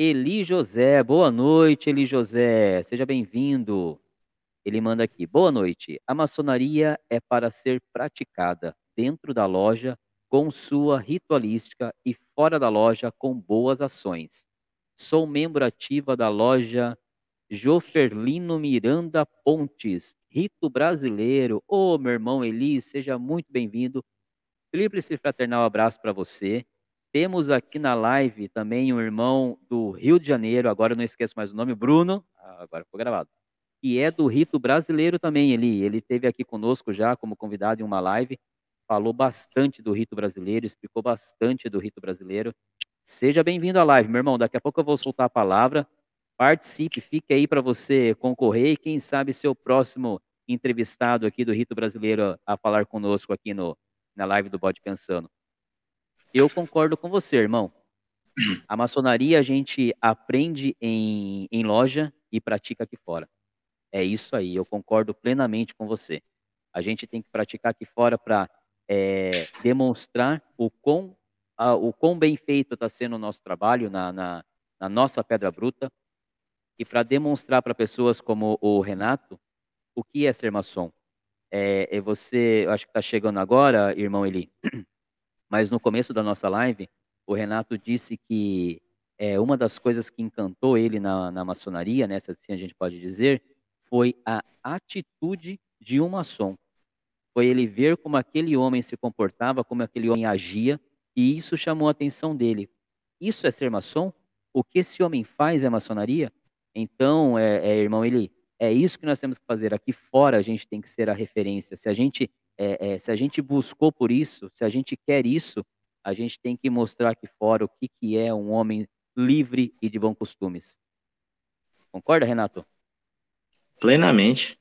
Eli José. Boa noite, Eli José. Seja bem-vindo. Ele manda aqui: Boa noite. A maçonaria é para ser praticada dentro da loja com sua ritualística e fora da loja com boas ações. Sou membro ativa da loja Joferlino Miranda Pontes, Rito Brasileiro. Ô, meu irmão Eli, seja muito bem-vindo. Tríplice fraternal abraço para você. Temos aqui na live também um irmão do Rio de Janeiro, agora não esqueço mais o nome, Bruno, ah, agora ficou gravado, que é do Rito Brasileiro também, Eli. Ele esteve aqui conosco já como convidado em uma live, falou bastante do Rito Brasileiro, explicou bastante do Rito Brasileiro. Seja bem-vindo à live, meu irmão. Daqui a pouco eu vou soltar a palavra. Participe, fique aí para você concorrer e quem sabe ser o próximo entrevistado aqui do Rito Brasileiro a falar conosco aqui no, na live do Bode Pensando. Eu concordo com você, irmão. A maçonaria a gente aprende em, em loja e pratica aqui fora. É isso aí, eu concordo plenamente com você. A gente tem que praticar aqui fora para é, demonstrar o quão, a, o quão bem feito está sendo o nosso trabalho na, na, na nossa pedra bruta e para demonstrar para pessoas como o Renato o que é ser maçom. É, é você, acho que está chegando agora, irmão Eli, mas no começo da nossa live, o Renato disse que é, uma das coisas que encantou ele na, na maçonaria, né, se assim a gente pode dizer, foi a atitude de um maçom. Foi ele ver como aquele homem se comportava, como aquele homem agia, e isso chamou a atenção dele. Isso é ser maçom? O que esse homem faz é maçonaria? Então, é, é irmão, ele é isso que nós temos que fazer. Aqui fora a gente tem que ser a referência. Se a gente, é, é, se a gente buscou por isso, se a gente quer isso, a gente tem que mostrar aqui fora o que, que é um homem livre e de bons costumes. Concorda, Renato? Plenamente.